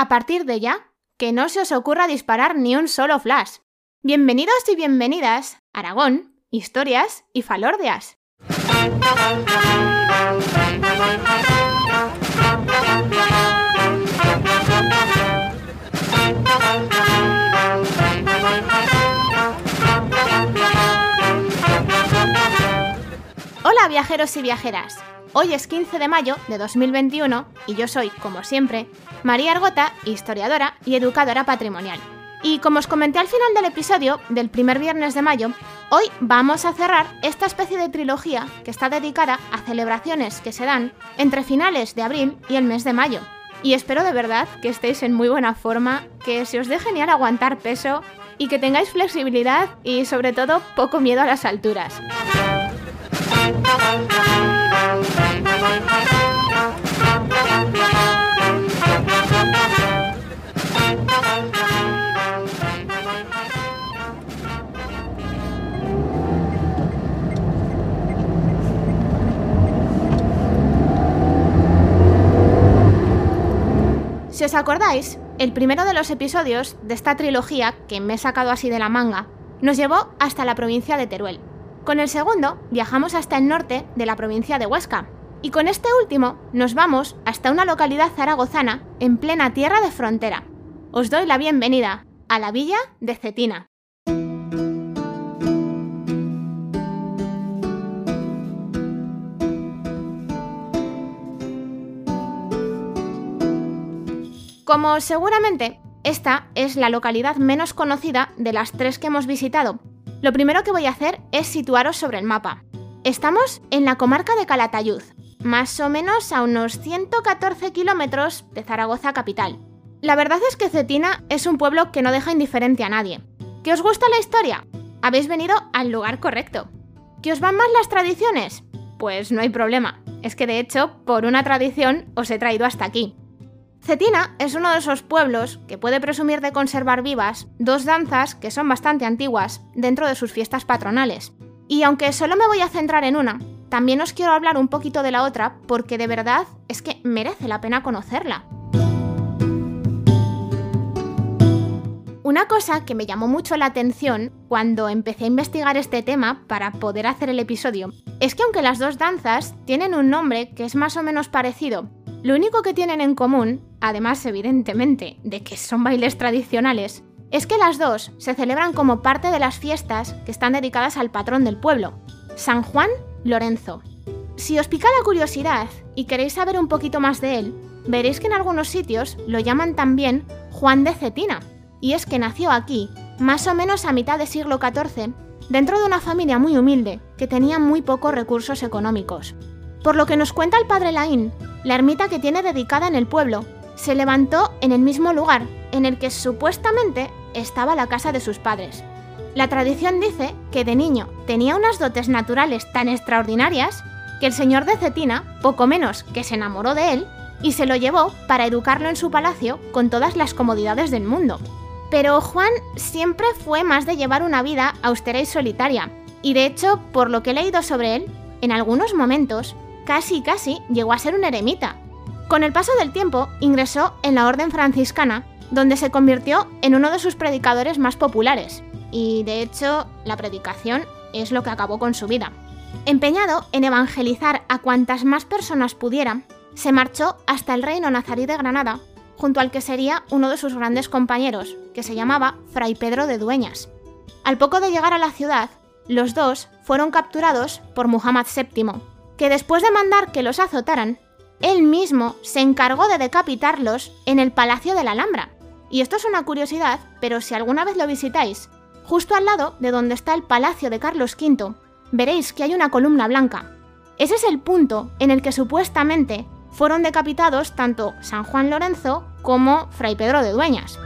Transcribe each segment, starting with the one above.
A partir de ya, que no se os ocurra disparar ni un solo flash. Bienvenidos y bienvenidas Aragón, historias y falordias. Hola viajeros y viajeras. Hoy es 15 de mayo de 2021 y yo soy, como siempre, María Argota, historiadora y educadora patrimonial. Y como os comenté al final del episodio del primer viernes de mayo, hoy vamos a cerrar esta especie de trilogía que está dedicada a celebraciones que se dan entre finales de abril y el mes de mayo. Y espero de verdad que estéis en muy buena forma, que se os dé genial aguantar peso y que tengáis flexibilidad y sobre todo poco miedo a las alturas. Si os acordáis, el primero de los episodios de esta trilogía, que me he sacado así de la manga, nos llevó hasta la provincia de Teruel. Con el segundo viajamos hasta el norte de la provincia de Huesca. Y con este último nos vamos hasta una localidad zaragozana en plena tierra de frontera. Os doy la bienvenida a la villa de Cetina. Como seguramente esta es la localidad menos conocida de las tres que hemos visitado, lo primero que voy a hacer es situaros sobre el mapa. Estamos en la comarca de Calatayud, más o menos a unos 114 kilómetros de Zaragoza capital. La verdad es que Cetina es un pueblo que no deja indiferente a nadie. ¿Que os gusta la historia? Habéis venido al lugar correcto. ¿Que os van más las tradiciones? Pues no hay problema. Es que de hecho, por una tradición os he traído hasta aquí. Cetina es uno de esos pueblos que puede presumir de conservar vivas dos danzas que son bastante antiguas dentro de sus fiestas patronales. Y aunque solo me voy a centrar en una, también os quiero hablar un poquito de la otra porque de verdad es que merece la pena conocerla. Una cosa que me llamó mucho la atención cuando empecé a investigar este tema para poder hacer el episodio es que aunque las dos danzas tienen un nombre que es más o menos parecido, lo único que tienen en común, además evidentemente de que son bailes tradicionales, es que las dos se celebran como parte de las fiestas que están dedicadas al patrón del pueblo, San Juan Lorenzo. Si os pica la curiosidad y queréis saber un poquito más de él, veréis que en algunos sitios lo llaman también Juan de Cetina, y es que nació aquí, más o menos a mitad del siglo XIV, dentro de una familia muy humilde que tenía muy pocos recursos económicos. Por lo que nos cuenta el padre Laín, la ermita que tiene dedicada en el pueblo se levantó en el mismo lugar en el que supuestamente estaba la casa de sus padres. La tradición dice que de niño tenía unas dotes naturales tan extraordinarias que el señor de Cetina, poco menos que se enamoró de él, y se lo llevó para educarlo en su palacio con todas las comodidades del mundo. Pero Juan siempre fue más de llevar una vida austera y solitaria, y de hecho, por lo que he leído sobre él, en algunos momentos casi casi llegó a ser un eremita. Con el paso del tiempo ingresó en la orden franciscana, donde se convirtió en uno de sus predicadores más populares, y de hecho la predicación es lo que acabó con su vida. Empeñado en evangelizar a cuantas más personas pudiera, se marchó hasta el reino nazarí de Granada, junto al que sería uno de sus grandes compañeros, que se llamaba Fray Pedro de Dueñas. Al poco de llegar a la ciudad, los dos fueron capturados por Muhammad VII, que después de mandar que los azotaran, él mismo se encargó de decapitarlos en el Palacio de la Alhambra. Y esto es una curiosidad, pero si alguna vez lo visitáis, justo al lado de donde está el Palacio de Carlos V, veréis que hay una columna blanca. Ese es el punto en el que supuestamente fueron decapitados tanto San Juan Lorenzo como Fray Pedro de Dueñas.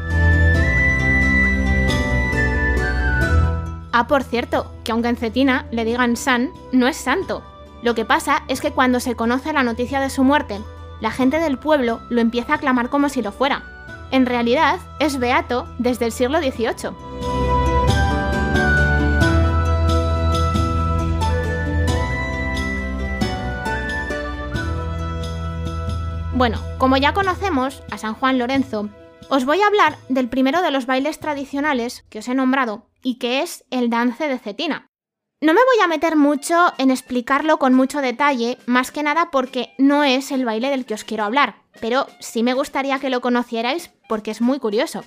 Ah, por cierto, que aunque en Cetina le digan San, no es santo, lo que pasa es que cuando se conoce la noticia de su muerte, la gente del pueblo lo empieza a aclamar como si lo fuera. En realidad, es beato desde el siglo XVIII. Bueno, como ya conocemos a San Juan Lorenzo, Os voy a hablar del primero de los bailes tradicionales que os he nombrado y que es el dance de cetina. No me voy a meter mucho en explicarlo con mucho detalle, más que nada porque no es el baile del que os quiero hablar, pero sí me gustaría que lo conocierais porque es muy curioso.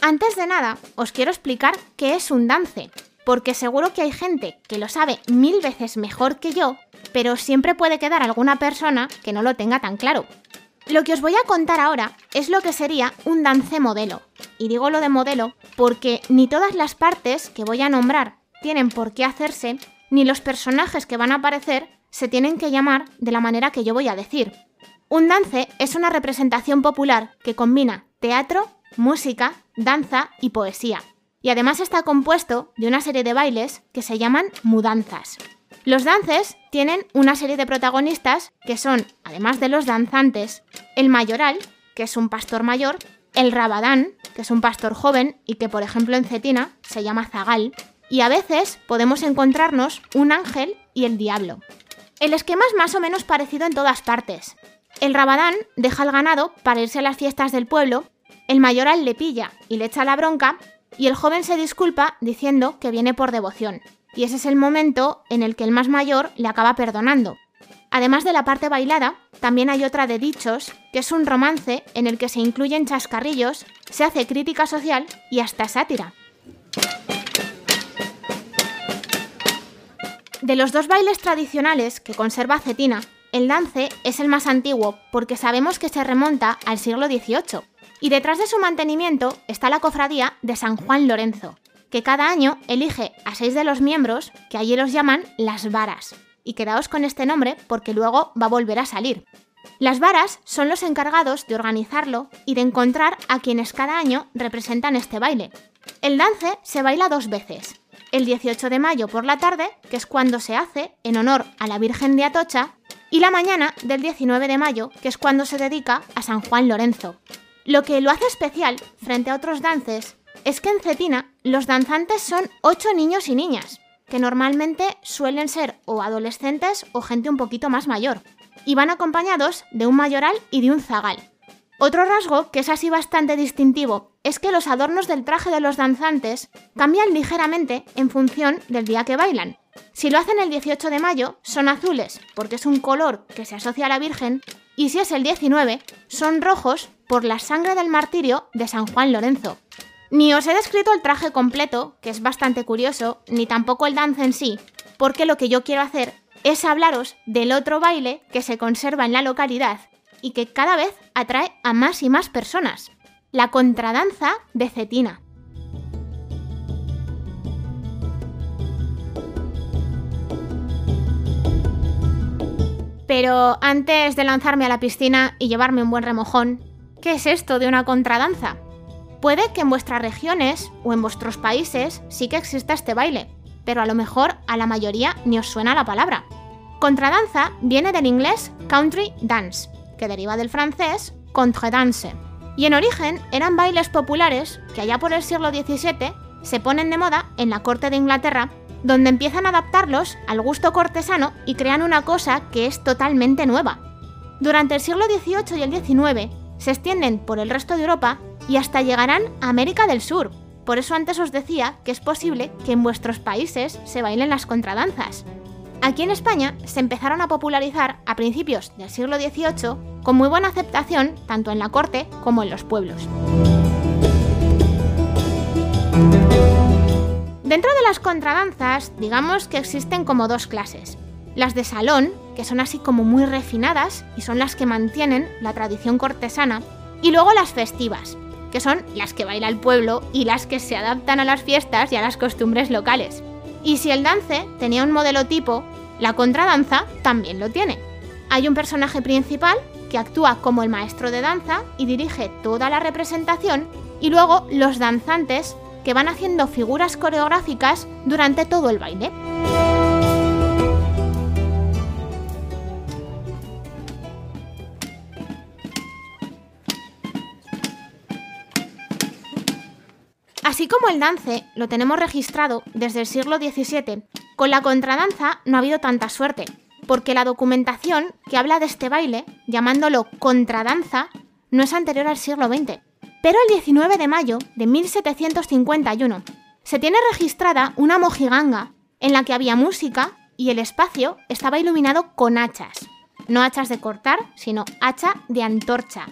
Antes de nada, os quiero explicar qué es un dance, porque seguro que hay gente que lo sabe mil veces mejor que yo, pero siempre puede quedar alguna persona que no lo tenga tan claro. Lo que os voy a contar ahora es lo que sería un dance modelo. Y digo lo de modelo porque ni todas las partes que voy a nombrar tienen por qué hacerse, ni los personajes que van a aparecer se tienen que llamar de la manera que yo voy a decir. Un dance es una representación popular que combina teatro, música, danza y poesía. Y además está compuesto de una serie de bailes que se llaman mudanzas. Los dances tienen una serie de protagonistas que son, además de los danzantes, el mayoral, que es un pastor mayor, el rabadán, que es un pastor joven y que por ejemplo en Cetina se llama zagal, y a veces podemos encontrarnos un ángel y el diablo. El esquema es más o menos parecido en todas partes. El rabadán deja el ganado para irse a las fiestas del pueblo, el mayoral le pilla y le echa la bronca, y el joven se disculpa diciendo que viene por devoción y ese es el momento en el que el más mayor le acaba perdonando. Además de la parte bailada, también hay otra de dichos, que es un romance en el que se incluyen chascarrillos, se hace crítica social y hasta sátira. De los dos bailes tradicionales que conserva Cetina, el dance es el más antiguo porque sabemos que se remonta al siglo XVIII, y detrás de su mantenimiento está la cofradía de San Juan Lorenzo, que cada año elige a seis de los miembros, que allí los llaman las varas. Y quedaos con este nombre porque luego va a volver a salir. Las varas son los encargados de organizarlo y de encontrar a quienes cada año representan este baile. El dance se baila dos veces. El 18 de mayo por la tarde, que es cuando se hace en honor a la Virgen de Atocha, y la mañana del 19 de mayo, que es cuando se dedica a San Juan Lorenzo. Lo que lo hace especial frente a otros dances es que en Cetina los danzantes son ocho niños y niñas, que normalmente suelen ser o adolescentes o gente un poquito más mayor, y van acompañados de un mayoral y de un zagal. Otro rasgo que es así bastante distintivo es que los adornos del traje de los danzantes cambian ligeramente en función del día que bailan. Si lo hacen el 18 de mayo, son azules, porque es un color que se asocia a la Virgen, y si es el 19, son rojos por la sangre del martirio de San Juan Lorenzo. Ni os he descrito el traje completo, que es bastante curioso, ni tampoco el dance en sí, porque lo que yo quiero hacer es hablaros del otro baile que se conserva en la localidad y que cada vez atrae a más y más personas, la contradanza de Cetina. Pero antes de lanzarme a la piscina y llevarme un buen remojón, ¿qué es esto de una contradanza? Puede que en vuestras regiones o en vuestros países sí que exista este baile, pero a lo mejor a la mayoría ni os suena la palabra. Contradanza viene del inglés country dance, que deriva del francés contredanse. Y en origen eran bailes populares que allá por el siglo XVII se ponen de moda en la corte de Inglaterra, donde empiezan a adaptarlos al gusto cortesano y crean una cosa que es totalmente nueva. Durante el siglo XVIII y el XIX se extienden por el resto de Europa y hasta llegarán a América del Sur. Por eso antes os decía que es posible que en vuestros países se bailen las contradanzas. Aquí en España se empezaron a popularizar a principios del siglo XVIII con muy buena aceptación tanto en la corte como en los pueblos. Dentro de las contradanzas, digamos que existen como dos clases. Las de salón, que son así como muy refinadas y son las que mantienen la tradición cortesana, y luego las festivas, que son las que baila el pueblo y las que se adaptan a las fiestas y a las costumbres locales. Y si el dance tenía un modelo tipo, la contradanza también lo tiene. Hay un personaje principal que actúa como el maestro de danza y dirige toda la representación, y luego los danzantes que van haciendo figuras coreográficas durante todo el baile. Así como el dance lo tenemos registrado desde el siglo XVII, con la contradanza no ha habido tanta suerte. porque la documentación que habla de este baile, llamándolo contradanza, no es anterior al siglo XX. Pero el 19 de mayo de 1751 se tiene registrada una mojiganga en la que había música y el espacio estaba iluminado con hachas. No hachas de cortar, sino hacha de antorcha.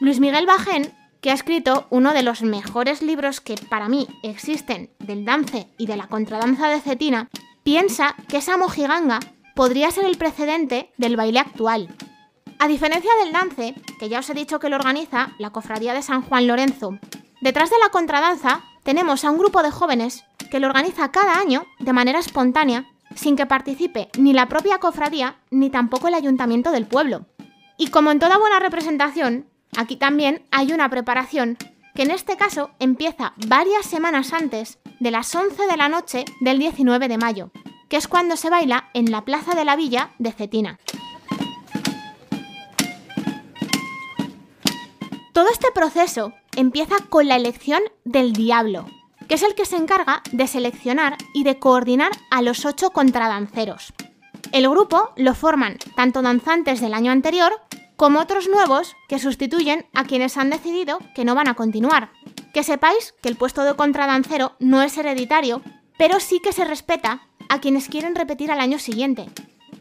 Luis Miguel Bajén, que ha escrito uno de los mejores libros que para mí existen del dance y de la contradanza de cetina, piensa que esa mojiganga podría ser el precedente del baile actual. A diferencia del dance, que ya os he dicho que lo organiza la Cofradía de San Juan Lorenzo, detrás de la contradanza tenemos a un grupo de jóvenes que lo organiza cada año de manera espontánea, sin que participe ni la propia cofradía ni tampoco el ayuntamiento del pueblo. Y como en toda buena representación, aquí también hay una preparación que en este caso empieza varias semanas antes de las 11 de la noche del 19 de mayo, que es cuando se baila en la Plaza de la Villa de Cetina. Todo este proceso empieza con la elección del diablo, que es el que se encarga de seleccionar y de coordinar a los ocho contradanceros. El grupo lo forman tanto danzantes del año anterior como otros nuevos que sustituyen a quienes han decidido que no van a continuar. Que sepáis que el puesto de contradancero no es hereditario, pero sí que se respeta a quienes quieren repetir al año siguiente.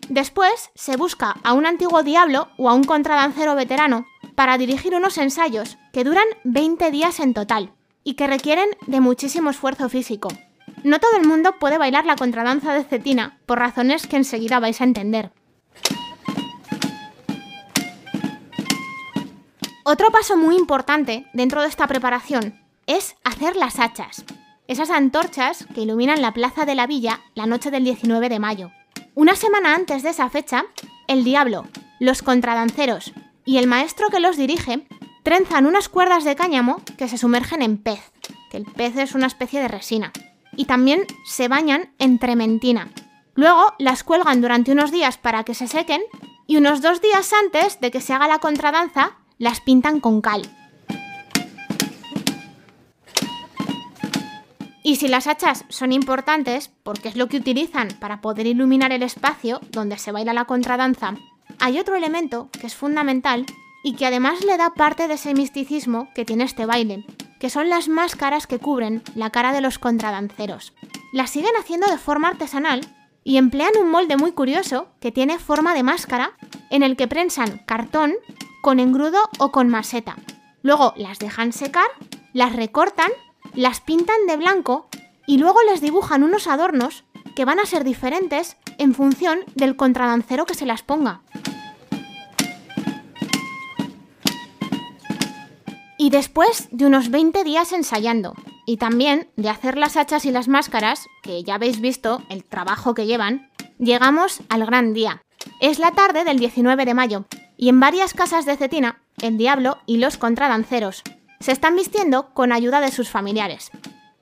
Después se busca a un antiguo diablo o a un contradancero veterano para dirigir unos ensayos que duran 20 días en total y que requieren de muchísimo esfuerzo físico. No todo el mundo puede bailar la contradanza de cetina por razones que enseguida vais a entender. Otro paso muy importante dentro de esta preparación es hacer las hachas, esas antorchas que iluminan la plaza de la villa la noche del 19 de mayo. Una semana antes de esa fecha, el diablo, los contradanceros y el maestro que los dirige trenzan unas cuerdas de cáñamo que se sumergen en pez, que el pez es una especie de resina, y también se bañan en trementina. Luego las cuelgan durante unos días para que se sequen y unos dos días antes de que se haga la contradanza las pintan con cal. Y si las hachas son importantes, porque es lo que utilizan para poder iluminar el espacio donde se baila la contradanza, hay otro elemento que es fundamental y que además le da parte de ese misticismo que tiene este baile, que son las máscaras que cubren la cara de los contradanceros. Las siguen haciendo de forma artesanal y emplean un molde muy curioso que tiene forma de máscara en el que prensan cartón con engrudo o con maseta. Luego las dejan secar, las recortan, las pintan de blanco y luego les dibujan unos adornos que van a ser diferentes en función del contradancero que se las ponga. Y después de unos 20 días ensayando, y también de hacer las hachas y las máscaras, que ya habéis visto el trabajo que llevan, llegamos al gran día. Es la tarde del 19 de mayo, y en varias casas de Cetina, el diablo y los contradanceros se están vistiendo con ayuda de sus familiares.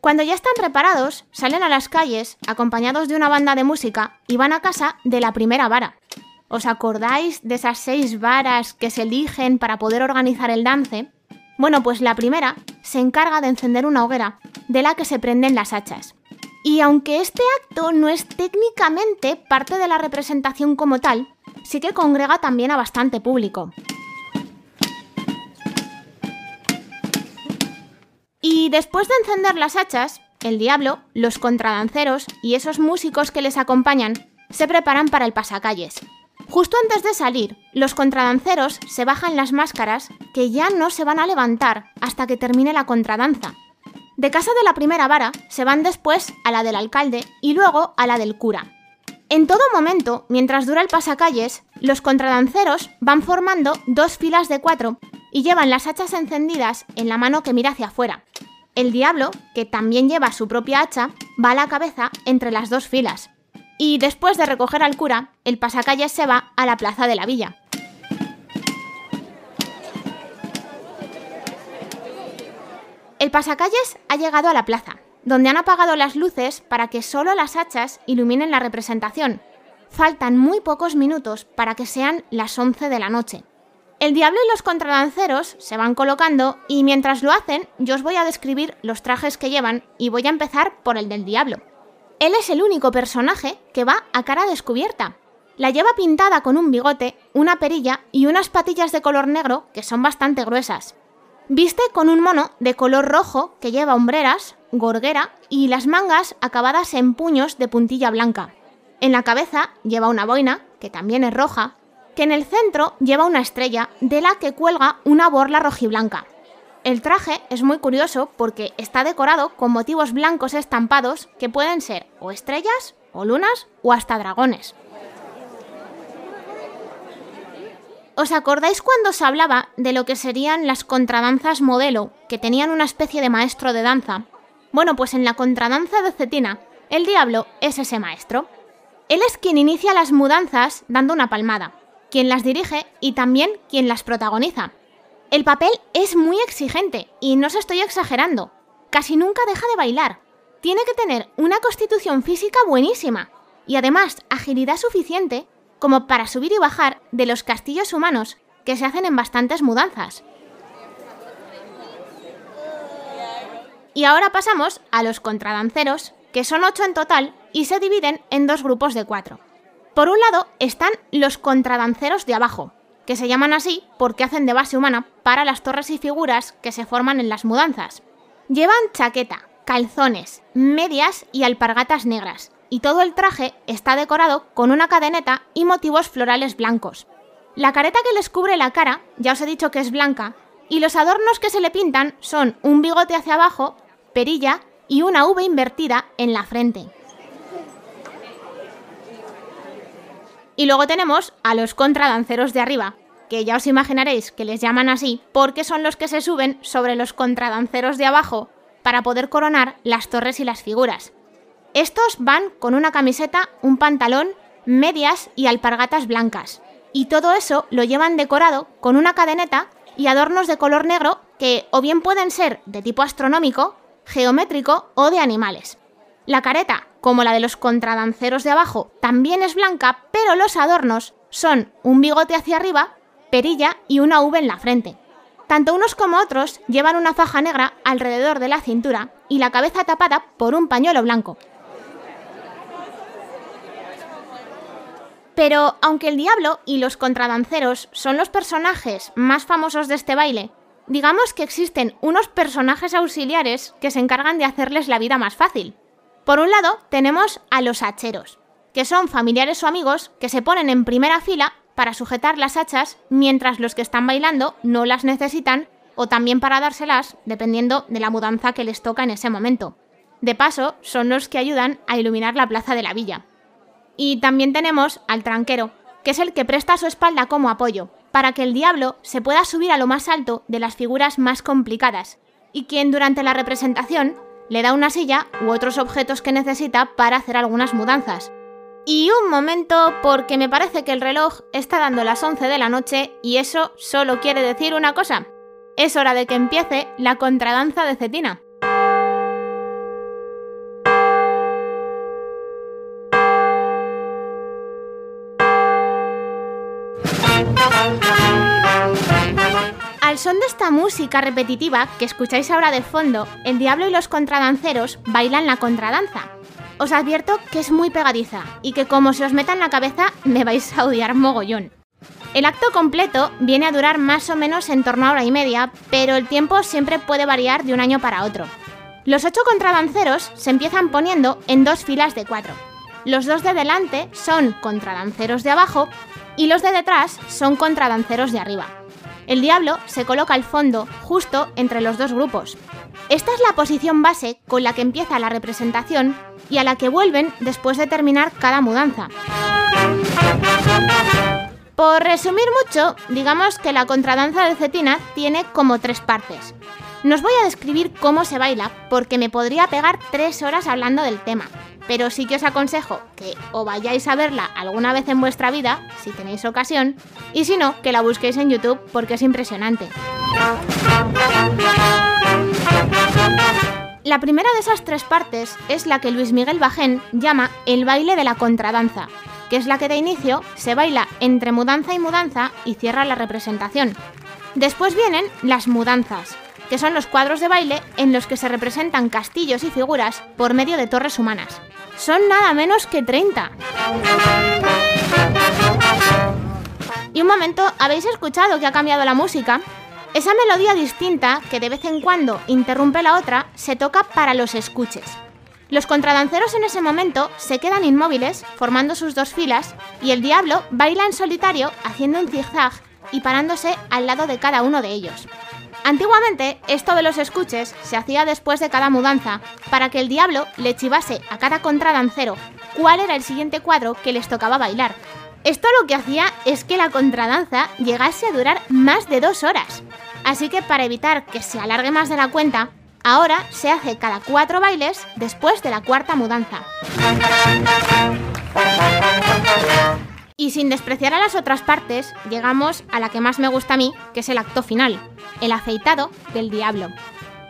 Cuando ya están preparados, salen a las calles acompañados de una banda de música y van a casa de la primera vara. ¿Os acordáis de esas seis varas que se eligen para poder organizar el dance? Bueno, pues la primera se encarga de encender una hoguera, de la que se prenden las hachas. Y aunque este acto no es técnicamente parte de la representación como tal, sí que congrega también a bastante público. Y después de encender las hachas, el diablo, los contradanceros y esos músicos que les acompañan se preparan para el pasacalles, Justo antes de salir, los contradanceros se bajan las máscaras que ya no se van a levantar hasta que termine la contradanza. De casa de la primera vara se van después a la del alcalde y luego a la del cura. En todo momento, mientras dura el pasacalles, los contradanceros van formando dos filas de cuatro y llevan las hachas encendidas en la mano que mira hacia afuera. El diablo, que también lleva su propia hacha, va a la cabeza entre las dos filas, y después de recoger al cura, el pasacalles se va a la plaza de la villa. El pasacalles ha llegado a la plaza, donde han apagado las luces para que solo las hachas iluminen la representación. Faltan muy pocos minutos para que sean las 11 de la noche. El diablo y los contradanceros se van colocando y mientras lo hacen yo os voy a describir los trajes que llevan y voy a empezar por el del diablo. Él es el único personaje que va a cara descubierta. La lleva pintada con un bigote, una perilla y unas patillas de color negro que son bastante gruesas. Viste con un mono de color rojo que lleva hombreras, gorguera y las mangas acabadas en puños de puntilla blanca. En la cabeza lleva una boina, que también es roja, que en el centro lleva una estrella de la que cuelga una borla rojiblanca. El traje es muy curioso porque está decorado con motivos blancos estampados que pueden ser o estrellas, o lunas, o hasta dragones. ¿Os acordáis cuando se hablaba de lo que serían las contradanzas modelo, que tenían una especie de maestro de danza? Bueno, pues en la contradanza de Cetina, el diablo es ese maestro. Él es quien inicia las mudanzas dando una palmada, quien las dirige y también quien las protagoniza. El papel es muy exigente y no se estoy exagerando. Casi nunca deja de bailar. Tiene que tener una constitución física buenísima y además agilidad suficiente como para subir y bajar de los castillos humanos que se hacen en bastantes mudanzas. Y ahora pasamos a los contradanceros, que son ocho en total y se dividen en dos grupos de cuatro. Por un lado están los contradanceros de abajo, que se llaman así porque hacen de base humana para las torres y figuras que se forman en las mudanzas. Llevan chaqueta, calzones, medias y alpargatas negras, y todo el traje está decorado con una cadeneta y motivos florales blancos. La careta que les cubre la cara, ya os he dicho que es blanca, y los adornos que se le pintan son un bigote hacia abajo, perilla y una V invertida en la frente. Y luego tenemos a los contradanceros de arriba, que ya os imaginaréis que les llaman así porque son los que se suben sobre los contradanceros de abajo para poder coronar las torres y las figuras. Estos van con una camiseta, un pantalón, medias y alpargatas blancas. Y todo eso lo llevan decorado con una cadeneta y adornos de color negro que o bien pueden ser de tipo astronómico, geométrico o de animales. La careta, como la de los contradanceros de abajo, también es blanca, pero los adornos son un bigote hacia arriba, perilla y una V en la frente. Tanto unos como otros llevan una faja negra alrededor de la cintura y la cabeza tapada por un pañuelo blanco. Pero aunque el diablo y los contradanceros son los personajes más famosos de este baile, digamos que existen unos personajes auxiliares que se encargan de hacerles la vida más fácil. Por un lado, tenemos a los hacheros, que son familiares o amigos que se ponen en primera fila para sujetar las hachas mientras los que están bailando no las necesitan o también para dárselas dependiendo de la mudanza que les toca en ese momento. De paso, son los que ayudan a iluminar la plaza de la villa. Y también tenemos al tranquero, que es el que presta su espalda como apoyo, para que el diablo se pueda subir a lo más alto de las figuras más complicadas, y quien durante la representación le da una silla u otros objetos que necesita para hacer algunas mudanzas. Y un momento, porque me parece que el reloj está dando las 11 de la noche y eso solo quiere decir una cosa. Es hora de que empiece la contradanza de Cetina. Al son de esta música repetitiva que escucháis ahora de fondo, el diablo y los contradanceros bailan la contradanza. Os advierto que es muy pegadiza y que como se os meta en la cabeza me vais a odiar mogollón. El acto completo viene a durar más o menos en torno a hora y media, pero el tiempo siempre puede variar de un año para otro. Los ocho contradanceros se empiezan poniendo en dos filas de cuatro. Los dos de delante son contradanceros de abajo y los de detrás son contradanceros de arriba. El diablo se coloca al fondo, justo entre los dos grupos. Esta es la posición base con la que empieza la representación y a la que vuelven después de terminar cada mudanza. Por resumir mucho, digamos que la contradanza de Cetina tiene como tres partes. No os voy a describir cómo se baila porque me podría pegar tres horas hablando del tema, pero sí que os aconsejo que o vayáis a verla alguna vez en vuestra vida, si tenéis ocasión, y si no, que la busquéis en YouTube porque es impresionante. La primera de esas tres partes es la que Luis Miguel Bajén llama el baile de la contradanza, que es la que de inicio se baila entre mudanza y mudanza y cierra la representación. Después vienen las mudanzas, que son los cuadros de baile en los que se representan castillos y figuras por medio de torres humanas. Son nada menos que 30. Y un momento, ¿habéis escuchado que ha cambiado la música? Esa melodía distinta, que de vez en cuando interrumpe la otra, se toca para los escuches. Los contradanceros en ese momento se quedan inmóviles, formando sus dos filas, y el diablo baila en solitario haciendo un zigzag y parándose al lado de cada uno de ellos. Antiguamente, esto de los escuches se hacía después de cada mudanza, para que el diablo le chivase a cada contradancero cuál era el siguiente cuadro que les tocaba bailar. Esto lo que hacía es que la contradanza llegase a durar más de dos horas. Así que para evitar que se alargue más de la cuenta, ahora se hace cada cuatro bailes después de la cuarta mudanza. Y sin despreciar a las otras partes, llegamos a la que más me gusta a mí, que es el acto final, el afeitado del diablo.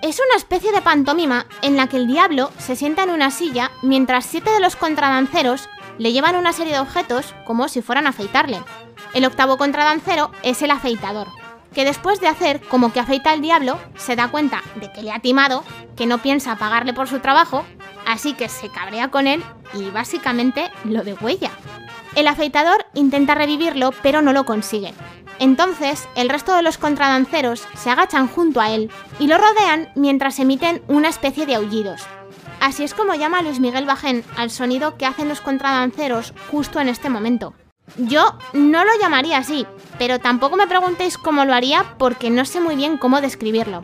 Es una especie de pantomima en la que el diablo se sienta en una silla mientras siete de los contradanceros le llevan una serie de objetos como si fueran a afeitarle. El octavo contradancero es el afeitador, que después de hacer como que afeita al diablo, se da cuenta de que le ha timado, que no piensa pagarle por su trabajo, así que se cabrea con él y básicamente lo degüella. El afeitador intenta revivirlo, pero no lo consigue. Entonces, el resto de los contradanceros se agachan junto a él y lo rodean mientras emiten una especie de aullidos. Así es como llama Luis Miguel Bajén al sonido que hacen los contradanceros justo en este momento. Yo no lo llamaría así, pero tampoco me preguntéis cómo lo haría porque no sé muy bien cómo describirlo.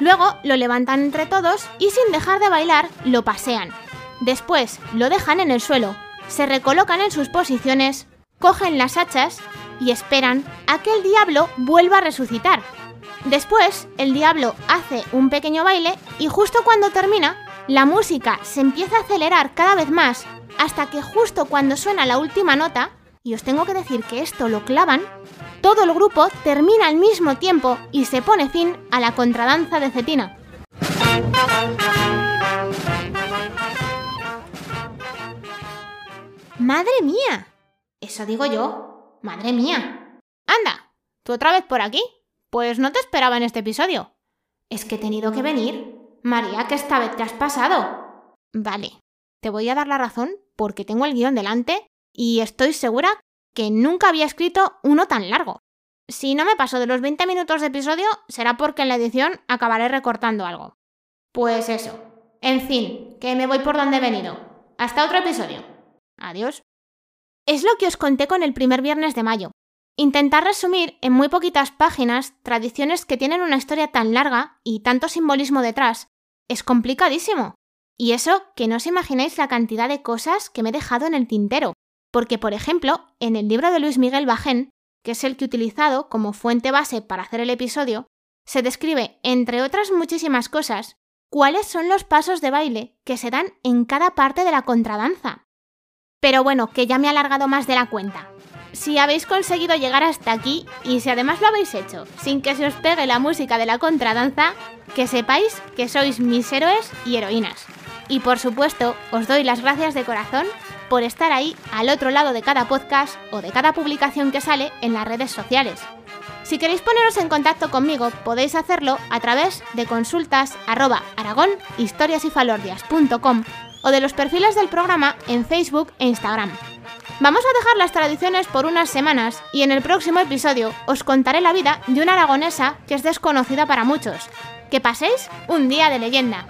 Luego lo levantan entre todos y sin dejar de bailar lo pasean. Después lo dejan en el suelo, se recolocan en sus posiciones, cogen las hachas y esperan a que el diablo vuelva a resucitar. Después, el diablo hace un pequeño baile y justo cuando termina, la música se empieza a acelerar cada vez más hasta que justo cuando suena la última nota, y os tengo que decir que esto lo clavan, todo el grupo termina al mismo tiempo y se pone fin a la contradanza de Cetina. ¡Madre mía! Eso digo yo. ¡Madre mía! ¡Anda! ¿Tú otra vez por aquí? Pues no te esperaba en este episodio. Es que he tenido que venir. María, que esta vez te has pasado. Vale, te voy a dar la razón porque tengo el guion delante y estoy segura que nunca había escrito uno tan largo. Si no me paso de los 20 minutos de episodio, será porque en la edición acabaré recortando algo. Pues eso. En fin, que me voy por donde he venido. Hasta otro episodio. Adiós. Es lo que os conté con el primer viernes de mayo. Intentar resumir en muy poquitas páginas tradiciones que tienen una historia tan larga y tanto simbolismo detrás es complicadísimo. Y eso que no os imagináis la cantidad de cosas que me he dejado en el tintero. Porque, por ejemplo, en el libro de Luis Miguel Bajén, que es el que he utilizado como fuente base para hacer el episodio, se describe, entre otras muchísimas cosas, cuáles son los pasos de baile que se dan en cada parte de la contradanza. Pero bueno, que ya me he alargado más de la cuenta. Si habéis conseguido llegar hasta aquí y si además lo habéis hecho sin que se os pegue la música de la contradanza, que sepáis que sois mis héroes y heroínas. Y por supuesto, os doy las gracias de corazón por estar ahí al otro lado de cada podcast o de cada publicación que sale en las redes sociales. Si queréis poneros en contacto conmigo, podéis hacerlo a través de consultas arroba o de los perfiles del programa en Facebook e Instagram. Vamos a dejar las tradiciones por unas semanas y en el próximo episodio os contaré la vida de una aragonesa que es desconocida para muchos. Que paséis un día de leyenda.